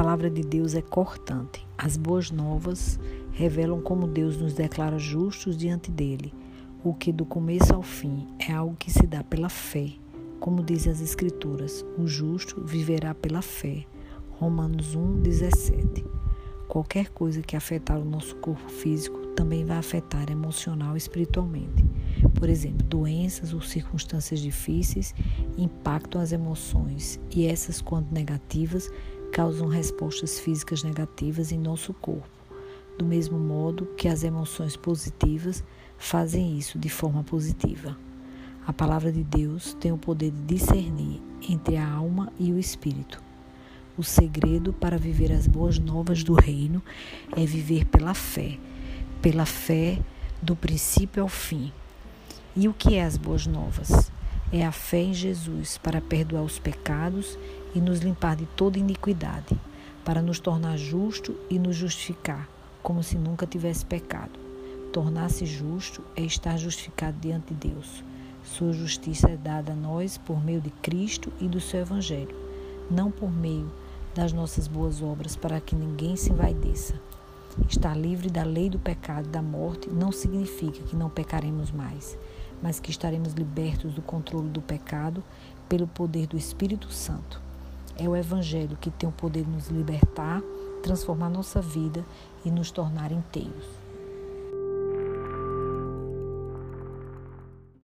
palavra de Deus é cortante. As boas novas revelam como Deus nos declara justos diante dele, o que do começo ao fim é algo que se dá pela fé. Como dizem as Escrituras, o justo viverá pela fé. Romanos 1, 17. Qualquer coisa que afetar o nosso corpo físico também vai afetar emocional e espiritualmente. Por exemplo, doenças ou circunstâncias difíceis impactam as emoções e essas, quando negativas, causam respostas físicas negativas em nosso corpo, do mesmo modo que as emoções positivas fazem isso de forma positiva. A palavra de Deus tem o poder de discernir entre a alma e o espírito. O segredo para viver as boas novas do reino é viver pela fé, pela fé do princípio ao fim. E o que é as boas novas? É a fé em Jesus para perdoar os pecados e nos limpar de toda iniquidade, para nos tornar justo e nos justificar, como se nunca tivesse pecado. Tornar-se justo é estar justificado diante de Deus. Sua justiça é dada a nós por meio de Cristo e do seu Evangelho, não por meio das nossas boas obras para que ninguém se envaideça. Estar livre da lei do pecado e da morte não significa que não pecaremos mais, mas que estaremos libertos do controle do pecado pelo poder do Espírito Santo. É o Evangelho que tem o poder de nos libertar, transformar nossa vida e nos tornar inteiros.